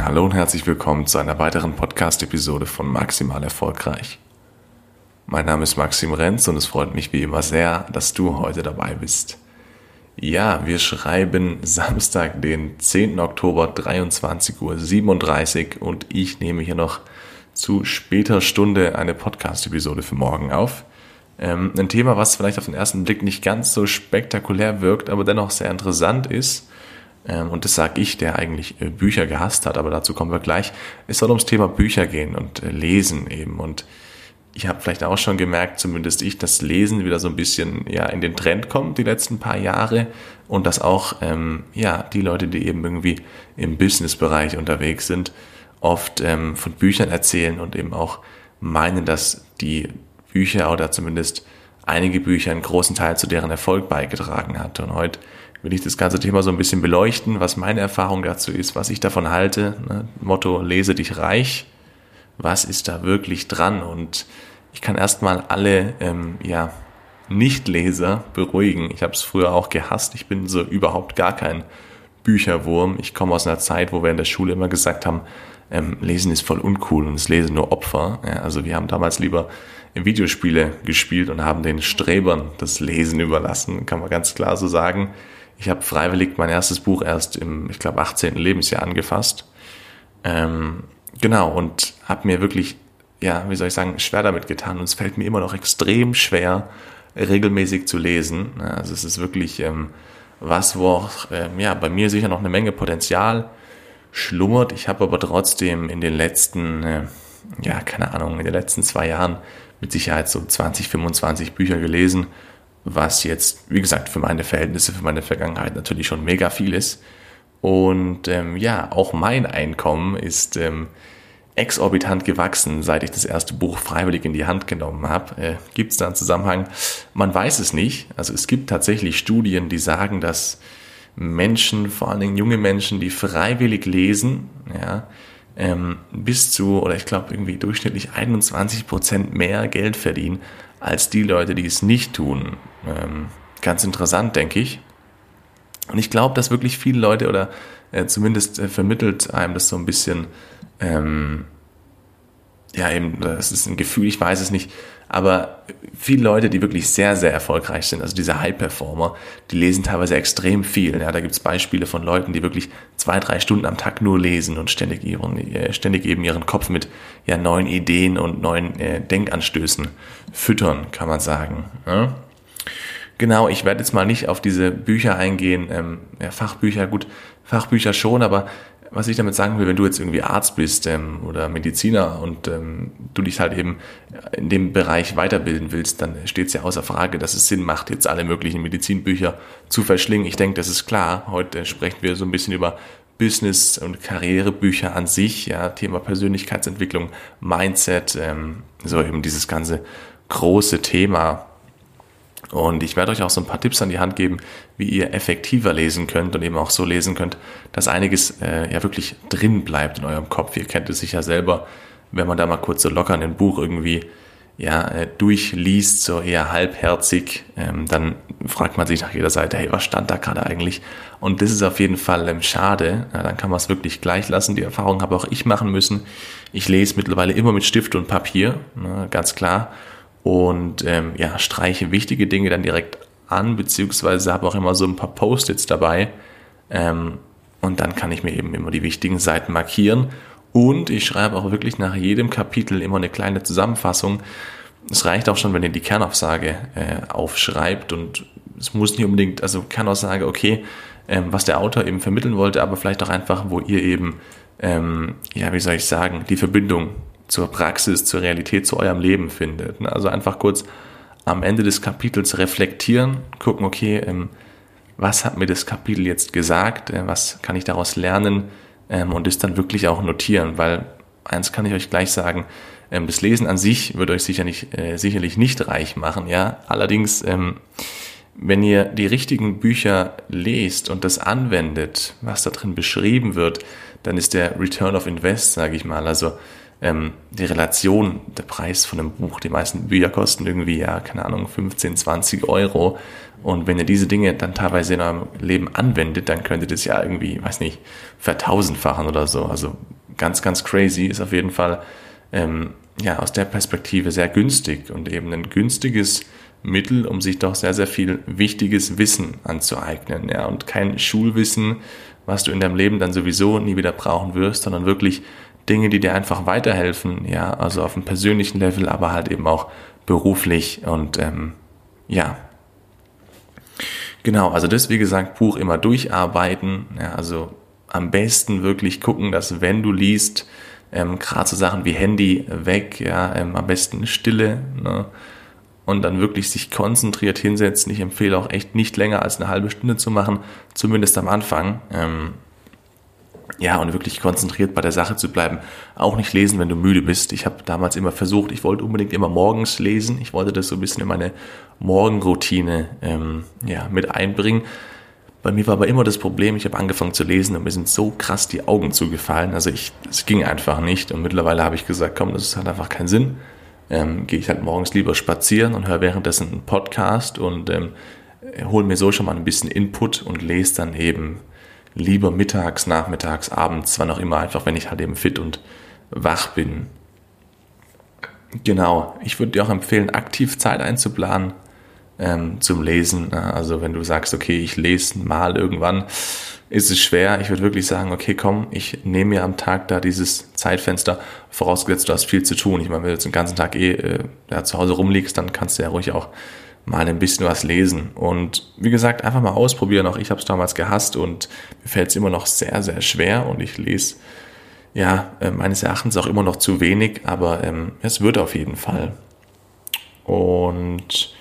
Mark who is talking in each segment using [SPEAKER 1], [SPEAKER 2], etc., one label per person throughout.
[SPEAKER 1] Hallo und herzlich willkommen zu einer weiteren Podcast-Episode von Maximal Erfolgreich. Mein Name ist Maxim Renz und es freut mich wie immer sehr, dass du heute dabei bist. Ja, wir schreiben Samstag, den 10. Oktober, 23.37 Uhr und ich nehme hier noch zu später Stunde eine Podcast-Episode für morgen auf. Ähm, ein Thema, was vielleicht auf den ersten Blick nicht ganz so spektakulär wirkt, aber dennoch sehr interessant ist. Ähm, und das sage ich, der eigentlich äh, Bücher gehasst hat, aber dazu kommen wir gleich. Es soll ums Thema Bücher gehen und äh, Lesen eben. Und ich habe vielleicht auch schon gemerkt, zumindest ich, dass Lesen wieder so ein bisschen ja in den Trend kommt die letzten paar Jahre und dass auch ähm, ja die Leute, die eben irgendwie im Businessbereich unterwegs sind, oft ähm, von Büchern erzählen und eben auch meinen, dass die Bücher oder zumindest einige Bücher einen großen Teil zu deren Erfolg beigetragen hat. Und heute will ich das ganze Thema so ein bisschen beleuchten, was meine Erfahrung dazu ist, was ich davon halte. Ne? Motto, lese dich reich. Was ist da wirklich dran? Und ich kann erstmal alle ähm, ja, Nichtleser beruhigen. Ich habe es früher auch gehasst. Ich bin so überhaupt gar kein Bücherwurm. Ich komme aus einer Zeit, wo wir in der Schule immer gesagt haben, ähm, Lesen ist voll uncool und es lesen nur Opfer. Ja, also wir haben damals lieber Videospiele gespielt und haben den Strebern das Lesen überlassen, kann man ganz klar so sagen. Ich habe freiwillig mein erstes Buch erst im, ich glaube, 18. Lebensjahr angefasst. Ähm, genau, und habe mir wirklich, ja, wie soll ich sagen, schwer damit getan. Und es fällt mir immer noch extrem schwer, regelmäßig zu lesen. Also es ist wirklich ähm, was, wo auch, ähm, ja, bei mir sicher noch eine Menge Potenzial schlummert. Ich habe aber trotzdem in den letzten, äh, ja, keine Ahnung, in den letzten zwei Jahren mit Sicherheit so 20, 25 Bücher gelesen, was jetzt, wie gesagt, für meine Verhältnisse, für meine Vergangenheit natürlich schon mega viel ist. Und ähm, ja, auch mein Einkommen ist ähm, exorbitant gewachsen, seit ich das erste Buch freiwillig in die Hand genommen habe. Äh, gibt es da einen Zusammenhang? Man weiß es nicht. Also es gibt tatsächlich Studien, die sagen, dass Menschen, vor allen Dingen junge Menschen, die freiwillig lesen, ja, ähm, bis zu, oder ich glaube irgendwie durchschnittlich 21 Prozent mehr Geld verdienen als die Leute, die es nicht tun. Ähm, ganz interessant, denke ich. Und ich glaube, dass wirklich viele Leute oder äh, zumindest äh, vermittelt einem das so ein bisschen, ähm, ja eben, das ist ein Gefühl, ich weiß es nicht, aber viele Leute, die wirklich sehr, sehr erfolgreich sind, also diese High-Performer, die lesen teilweise extrem viel. Ja, da gibt es Beispiele von Leuten, die wirklich zwei, drei Stunden am Tag nur lesen und ständig, ihren, äh, ständig eben ihren Kopf mit ja, neuen Ideen und neuen äh, Denkanstößen füttern, kann man sagen. Ja? Genau, ich werde jetzt mal nicht auf diese Bücher eingehen, ähm, ja, Fachbücher, gut, Fachbücher schon, aber was ich damit sagen will, wenn du jetzt irgendwie Arzt bist ähm, oder Mediziner und ähm, du dich halt eben in dem Bereich weiterbilden willst, dann steht es ja außer Frage, dass es Sinn macht, jetzt alle möglichen Medizinbücher zu verschlingen. Ich denke, das ist klar. Heute sprechen wir so ein bisschen über Business- und Karrierebücher an sich, ja, Thema Persönlichkeitsentwicklung, Mindset, ähm, so eben dieses ganze große Thema und ich werde euch auch so ein paar Tipps an die Hand geben, wie ihr effektiver lesen könnt und eben auch so lesen könnt, dass einiges äh, ja wirklich drin bleibt in eurem Kopf. Ihr kennt es sicher selber, wenn man da mal kurz so locker in ein Buch irgendwie ja, äh, durchliest, so eher halbherzig, ähm, dann fragt man sich nach jeder Seite, hey, was stand da gerade eigentlich? Und das ist auf jeden Fall ähm, schade. Ja, dann kann man es wirklich gleich lassen. Die Erfahrung habe auch ich machen müssen. Ich lese mittlerweile immer mit Stift und Papier, ne, ganz klar und ähm, ja, streiche wichtige Dinge dann direkt an, beziehungsweise habe auch immer so ein paar Post-its dabei. Ähm, und dann kann ich mir eben immer die wichtigen Seiten markieren. Und ich schreibe auch wirklich nach jedem Kapitel immer eine kleine Zusammenfassung. Es reicht auch schon, wenn ihr die Kernaussage äh, aufschreibt und es muss nicht unbedingt, also Kernaussage, okay, ähm, was der Autor eben vermitteln wollte, aber vielleicht auch einfach, wo ihr eben, ähm, ja, wie soll ich sagen, die Verbindung zur Praxis, zur Realität, zu eurem Leben findet. Ne? Also einfach kurz am Ende des Kapitels reflektieren, gucken, okay, ähm, was hat mir das Kapitel jetzt gesagt, äh, was kann ich daraus lernen ähm, und es dann wirklich auch notieren, weil eins kann ich euch gleich sagen, ähm, das Lesen an sich wird euch sicher nicht, äh, sicherlich nicht reich machen, ja. Allerdings, wenn ihr die richtigen Bücher lest und das anwendet, was da drin beschrieben wird, dann ist der Return of Invest, sage ich mal, also ähm, die Relation, der Preis von einem Buch, die meisten Bücher kosten irgendwie, ja, keine Ahnung, 15, 20 Euro. Und wenn ihr diese Dinge dann teilweise in eurem Leben anwendet, dann könnt ihr das ja irgendwie, weiß nicht, vertausendfachen oder so. Also ganz, ganz crazy, ist auf jeden Fall ähm, ja aus der Perspektive sehr günstig und eben ein günstiges Mittel, um sich doch sehr, sehr viel wichtiges Wissen anzueignen. Ja, und kein Schulwissen, was du in deinem Leben dann sowieso nie wieder brauchen wirst, sondern wirklich Dinge, die dir einfach weiterhelfen, ja, also auf einem persönlichen Level, aber halt eben auch beruflich und ähm, ja. Genau, also das, wie gesagt, Buch immer durcharbeiten, ja, also am besten wirklich gucken, dass wenn du liest, ähm, gerade so Sachen wie Handy weg, ja, ähm, am besten Stille, ne, und dann wirklich sich konzentriert hinsetzen. Ich empfehle auch echt nicht länger als eine halbe Stunde zu machen, zumindest am Anfang. Ähm, ja, und wirklich konzentriert bei der Sache zu bleiben. Auch nicht lesen, wenn du müde bist. Ich habe damals immer versucht, ich wollte unbedingt immer morgens lesen. Ich wollte das so ein bisschen in meine Morgenroutine ähm, ja, mit einbringen. Bei mir war aber immer das Problem, ich habe angefangen zu lesen und mir sind so krass die Augen zugefallen. Also es ging einfach nicht. Und mittlerweile habe ich gesagt, komm, das hat einfach keinen Sinn. Ähm, Gehe ich halt morgens lieber spazieren und höre währenddessen einen Podcast und ähm, hole mir so schon mal ein bisschen Input und lese dann eben lieber mittags, nachmittags, abends, wann auch immer, einfach wenn ich halt eben fit und wach bin. Genau, ich würde dir auch empfehlen, aktiv Zeit einzuplanen ähm, zum Lesen. Also wenn du sagst, okay, ich lese mal irgendwann, ist es schwer. Ich würde wirklich sagen, okay, komm, ich nehme mir am Tag da dieses Zeitfenster, vorausgesetzt, du hast viel zu tun. Ich meine, wenn du jetzt den ganzen Tag eh äh, ja, zu Hause rumliegst, dann kannst du ja ruhig auch mal ein bisschen was lesen. Und wie gesagt, einfach mal ausprobieren. Auch ich habe es damals gehasst und mir fällt es immer noch sehr, sehr schwer und ich lese ja äh, meines Erachtens auch immer noch zu wenig, aber ähm, es wird auf jeden Fall. Und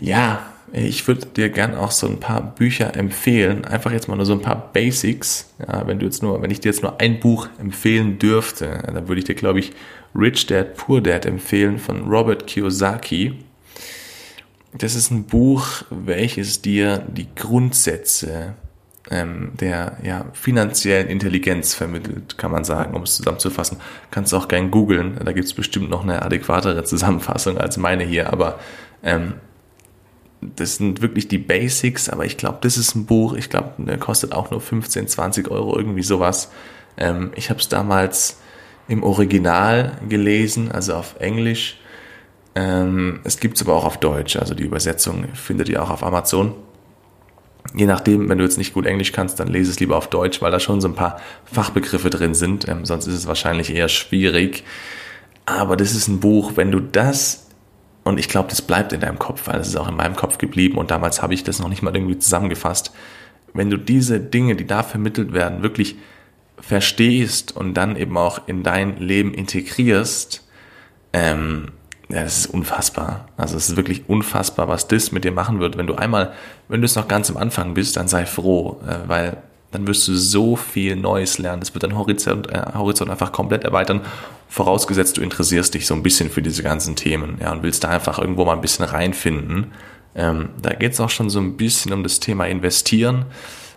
[SPEAKER 1] ja, ich würde dir gern auch so ein paar Bücher empfehlen. Einfach jetzt mal nur so ein paar Basics. Ja, wenn du jetzt nur, wenn ich dir jetzt nur ein Buch empfehlen dürfte, dann würde ich dir, glaube ich, Rich Dad Poor Dad empfehlen von Robert Kiyosaki. Das ist ein Buch, welches dir die Grundsätze ähm, der ja, finanziellen Intelligenz vermittelt, kann man sagen, um es zusammenzufassen. Kannst du auch gern googeln, da gibt es bestimmt noch eine adäquatere Zusammenfassung als meine hier, aber ähm, das sind wirklich die Basics, aber ich glaube, das ist ein Buch, ich glaube, der kostet auch nur 15, 20 Euro, irgendwie sowas. Ähm, ich habe es damals im Original gelesen, also auf Englisch ähm, es gibt es aber auch auf Deutsch, also die Übersetzung findet ihr auch auf Amazon. Je nachdem, wenn du jetzt nicht gut Englisch kannst, dann lese es lieber auf Deutsch, weil da schon so ein paar Fachbegriffe drin sind. Ähm, sonst ist es wahrscheinlich eher schwierig. Aber das ist ein Buch, wenn du das, und ich glaube, das bleibt in deinem Kopf, weil es ist auch in meinem Kopf geblieben und damals habe ich das noch nicht mal irgendwie zusammengefasst. Wenn du diese Dinge, die da vermittelt werden, wirklich verstehst und dann eben auch in dein Leben integrierst, ähm, ja, das ist unfassbar. Also es ist wirklich unfassbar, was das mit dir machen wird. Wenn du einmal, wenn du es noch ganz am Anfang bist, dann sei froh, äh, weil dann wirst du so viel Neues lernen. Das wird dein Horizont, äh, Horizont einfach komplett erweitern, vorausgesetzt du interessierst dich so ein bisschen für diese ganzen Themen, ja, und willst da einfach irgendwo mal ein bisschen reinfinden. Ähm, da geht es auch schon so ein bisschen um das Thema Investieren,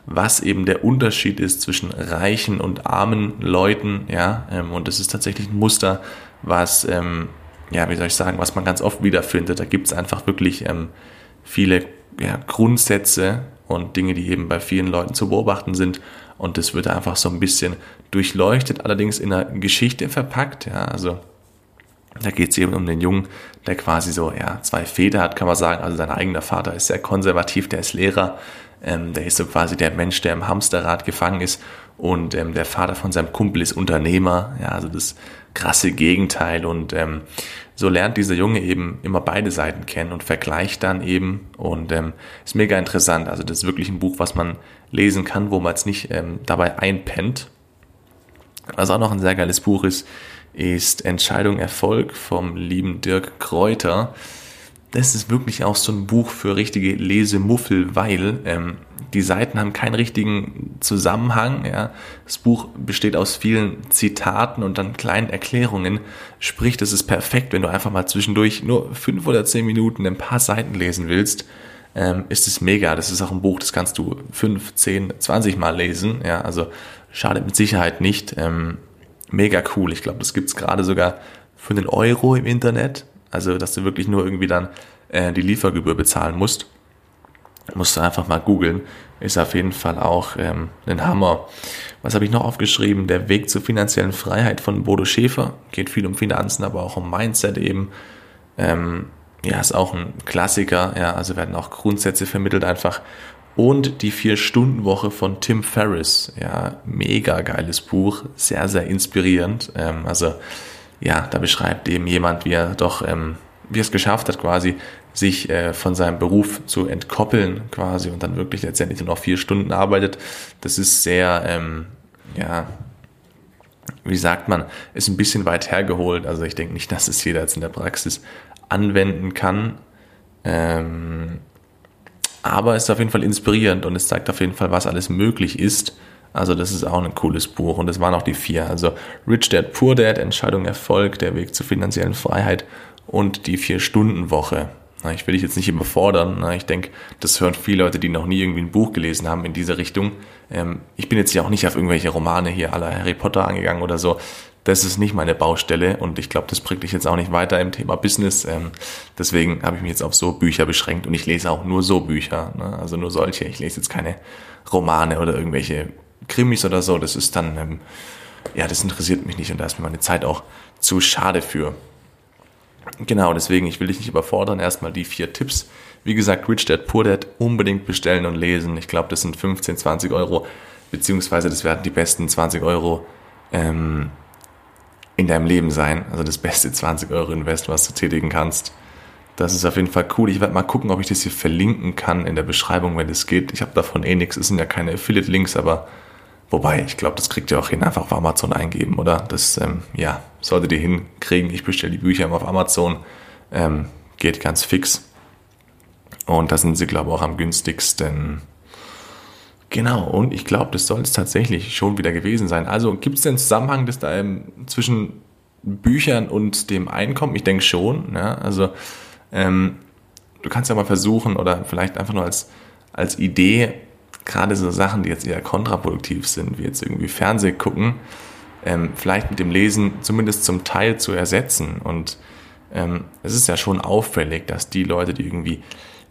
[SPEAKER 1] was eben der Unterschied ist zwischen reichen und armen Leuten, ja, ähm, und das ist tatsächlich ein Muster, was ähm, ja, wie soll ich sagen, was man ganz oft wiederfindet. Da gibt es einfach wirklich ähm, viele ja, Grundsätze und Dinge, die eben bei vielen Leuten zu beobachten sind. Und das wird einfach so ein bisschen durchleuchtet, allerdings in einer Geschichte verpackt. Ja, also da geht es eben um den Jungen, der quasi so ja, zwei Väter hat, kann man sagen. Also sein eigener Vater ist sehr konservativ, der ist Lehrer. Ähm, der ist so quasi der Mensch, der im Hamsterrad gefangen ist. Und ähm, der Vater von seinem Kumpel ist Unternehmer. Ja, also das krasse Gegenteil. Und ähm, so lernt dieser Junge eben immer beide Seiten kennen und vergleicht dann eben. Und ähm, ist mega interessant. Also das ist wirklich ein Buch, was man lesen kann, wo man jetzt nicht ähm, dabei einpennt. Was auch noch ein sehr geiles Buch ist, ist Entscheidung Erfolg vom lieben Dirk Kräuter das ist wirklich auch so ein Buch für richtige Lesemuffel, weil ähm, die Seiten haben keinen richtigen Zusammenhang. Ja. Das Buch besteht aus vielen Zitaten und dann kleinen Erklärungen. Sprich, das ist perfekt, wenn du einfach mal zwischendurch nur fünf oder zehn Minuten ein paar Seiten lesen willst. Ähm, ist es mega. Das ist auch ein Buch, das kannst du fünf, zehn, zwanzig Mal lesen. Ja, also schadet mit Sicherheit nicht. Ähm, mega cool. Ich glaube, das gibt's gerade sogar für einen Euro im Internet. Also, dass du wirklich nur irgendwie dann äh, die Liefergebühr bezahlen musst. Musst du einfach mal googeln. Ist auf jeden Fall auch ähm, ein Hammer. Was habe ich noch aufgeschrieben? Der Weg zur finanziellen Freiheit von Bodo Schäfer. Geht viel um Finanzen, aber auch um Mindset eben. Ähm, ja, ist auch ein Klassiker. Ja, also werden auch Grundsätze vermittelt einfach. Und die Vier-Stunden-Woche von Tim Ferriss. Ja, mega geiles Buch. Sehr, sehr inspirierend. Ähm, also, ja, da beschreibt eben jemand, wie er doch, ähm, wie er es geschafft hat, quasi sich äh, von seinem Beruf zu entkoppeln quasi und dann wirklich letztendlich nur noch vier Stunden arbeitet. Das ist sehr, ähm, ja, wie sagt man, ist ein bisschen weit hergeholt. Also ich denke nicht, dass es jeder jetzt in der Praxis anwenden kann. Ähm, aber es ist auf jeden Fall inspirierend und es zeigt auf jeden Fall, was alles möglich ist. Also das ist auch ein cooles Buch und es waren auch die vier. Also Rich Dad, Poor Dad, Entscheidung Erfolg, der Weg zur finanziellen Freiheit und die Vier-Stunden-Woche. Ich will dich jetzt nicht überfordern. Ich denke, das hören viele Leute, die noch nie irgendwie ein Buch gelesen haben in dieser Richtung. Ähm, ich bin jetzt ja auch nicht auf irgendwelche Romane hier aller Harry Potter angegangen oder so. Das ist nicht meine Baustelle und ich glaube, das bringt dich jetzt auch nicht weiter im Thema Business. Ähm, deswegen habe ich mich jetzt auf so Bücher beschränkt und ich lese auch nur so Bücher. Also nur solche. Ich lese jetzt keine Romane oder irgendwelche Krimis oder so. Das ist dann, ähm, ja, das interessiert mich nicht und da ist mir meine Zeit auch zu schade für. Genau, deswegen, ich will dich nicht überfordern. Erstmal die vier Tipps. Wie gesagt, Rich Dad Poor Dad unbedingt bestellen und lesen. Ich glaube, das sind 15, 20 Euro, beziehungsweise das werden die besten 20 Euro ähm, in deinem Leben sein. Also das beste 20 Euro Invest, was du tätigen kannst. Das ist auf jeden Fall cool. Ich werde mal gucken, ob ich das hier verlinken kann in der Beschreibung, wenn es geht. Ich habe davon eh nichts. Es sind ja keine Affiliate-Links, aber Wobei, ich glaube, das kriegt ihr auch hin, einfach auf Amazon eingeben, oder? Das, ähm, ja, solltet ihr hinkriegen. Ich bestelle die Bücher immer auf Amazon. Ähm, geht ganz fix. Und da sind sie, glaube ich, auch am günstigsten. Genau, und ich glaube, das soll es tatsächlich schon wieder gewesen sein. Also gibt es den Zusammenhang da ähm, zwischen Büchern und dem Einkommen? Ich denke schon. Ja? Also ähm, du kannst ja mal versuchen oder vielleicht einfach nur als, als Idee gerade so Sachen, die jetzt eher kontraproduktiv sind, wie jetzt irgendwie Fernseh gucken, ähm, vielleicht mit dem Lesen zumindest zum Teil zu ersetzen. Und ähm, es ist ja schon auffällig, dass die Leute, die irgendwie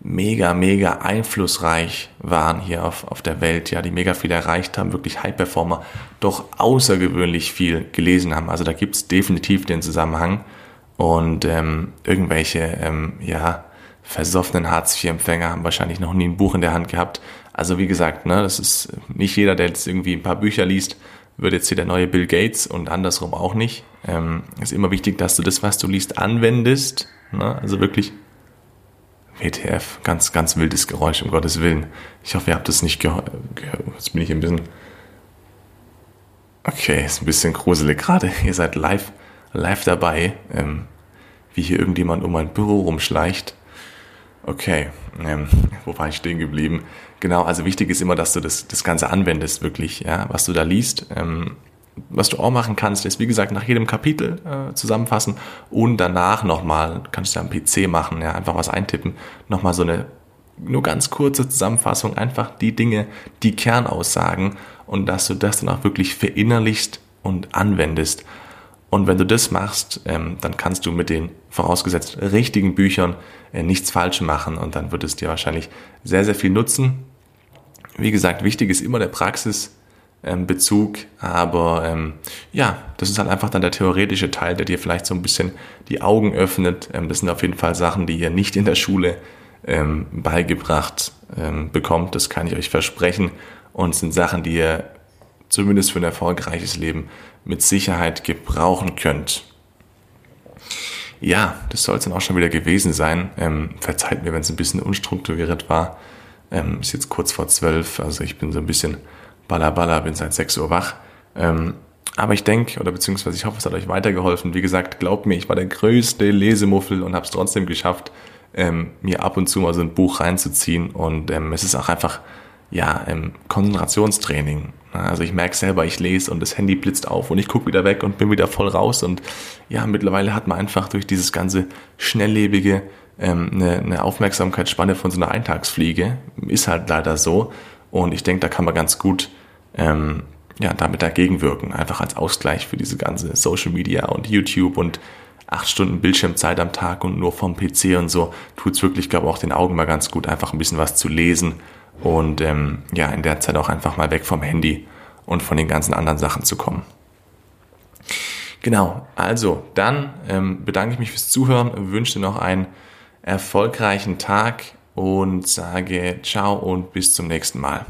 [SPEAKER 1] mega, mega einflussreich waren hier auf, auf der Welt, ja, die mega viel erreicht haben, wirklich High-Performer, doch außergewöhnlich viel gelesen haben. Also da gibt's definitiv den Zusammenhang. Und ähm, irgendwelche, ähm, ja, versoffenen Hartz-IV-Empfänger haben wahrscheinlich noch nie ein Buch in der Hand gehabt. Also wie gesagt, ne, das ist nicht jeder, der jetzt irgendwie ein paar Bücher liest, wird jetzt hier der neue Bill Gates und andersrum auch nicht. Ähm, ist immer wichtig, dass du das, was du liest, anwendest. Ne? Also wirklich WTF, ganz, ganz wildes Geräusch, um Gottes Willen. Ich hoffe, ihr habt das nicht gehört. Jetzt bin ich ein bisschen... Okay, ist ein bisschen gruselig gerade. Ihr seid live, live dabei, ähm, wie hier irgendjemand um mein Büro rumschleicht. Okay, ähm, wo war ich stehen geblieben? Genau, also wichtig ist immer, dass du das, das Ganze anwendest, wirklich, ja, was du da liest. Ähm, was du auch machen kannst, ist wie gesagt nach jedem Kapitel äh, zusammenfassen und danach nochmal, kannst du am PC machen, ja, einfach was eintippen, nochmal so eine nur ganz kurze Zusammenfassung, einfach die Dinge, die Kernaussagen und dass du das dann auch wirklich verinnerlichst und anwendest. Und wenn du das machst, ähm, dann kannst du mit den vorausgesetzt richtigen Büchern äh, nichts falsch machen und dann wird es dir wahrscheinlich sehr, sehr viel nutzen. Wie gesagt, wichtig ist immer der Praxisbezug, aber ähm, ja, das ist halt einfach dann der theoretische Teil, der dir vielleicht so ein bisschen die Augen öffnet. Ähm, das sind auf jeden Fall Sachen, die ihr nicht in der Schule ähm, beigebracht ähm, bekommt, das kann ich euch versprechen und sind Sachen, die ihr zumindest für ein erfolgreiches Leben mit Sicherheit gebrauchen könnt. Ja, das soll es dann auch schon wieder gewesen sein. Ähm, verzeiht mir, wenn es ein bisschen unstrukturiert war. Ähm, ist jetzt kurz vor zwölf, also ich bin so ein bisschen ballerballer, bin seit sechs Uhr wach. Ähm, aber ich denke, oder beziehungsweise ich hoffe, es hat euch weitergeholfen. Wie gesagt, glaubt mir, ich war der größte Lesemuffel und habe es trotzdem geschafft, ähm, mir ab und zu mal so ein Buch reinzuziehen. Und ähm, es ist auch einfach ja, ähm, Konzentrationstraining. Also ich merke selber, ich lese und das Handy blitzt auf und ich gucke wieder weg und bin wieder voll raus. Und ja, mittlerweile hat man einfach durch dieses ganze schnelllebige ähm, eine, eine Aufmerksamkeitsspanne von so einer Eintagsfliege. Ist halt leider so. Und ich denke, da kann man ganz gut ähm, ja, damit dagegen wirken. Einfach als Ausgleich für diese ganze Social Media und YouTube und acht Stunden Bildschirmzeit am Tag und nur vom PC und so, tut's wirklich, glaube auch den Augen mal ganz gut, einfach ein bisschen was zu lesen und ähm, ja, in der Zeit auch einfach mal weg vom Handy und von den ganzen anderen Sachen zu kommen. Genau, also dann ähm, bedanke ich mich fürs Zuhören, wünsche dir noch einen erfolgreichen Tag und sage ciao und bis zum nächsten Mal.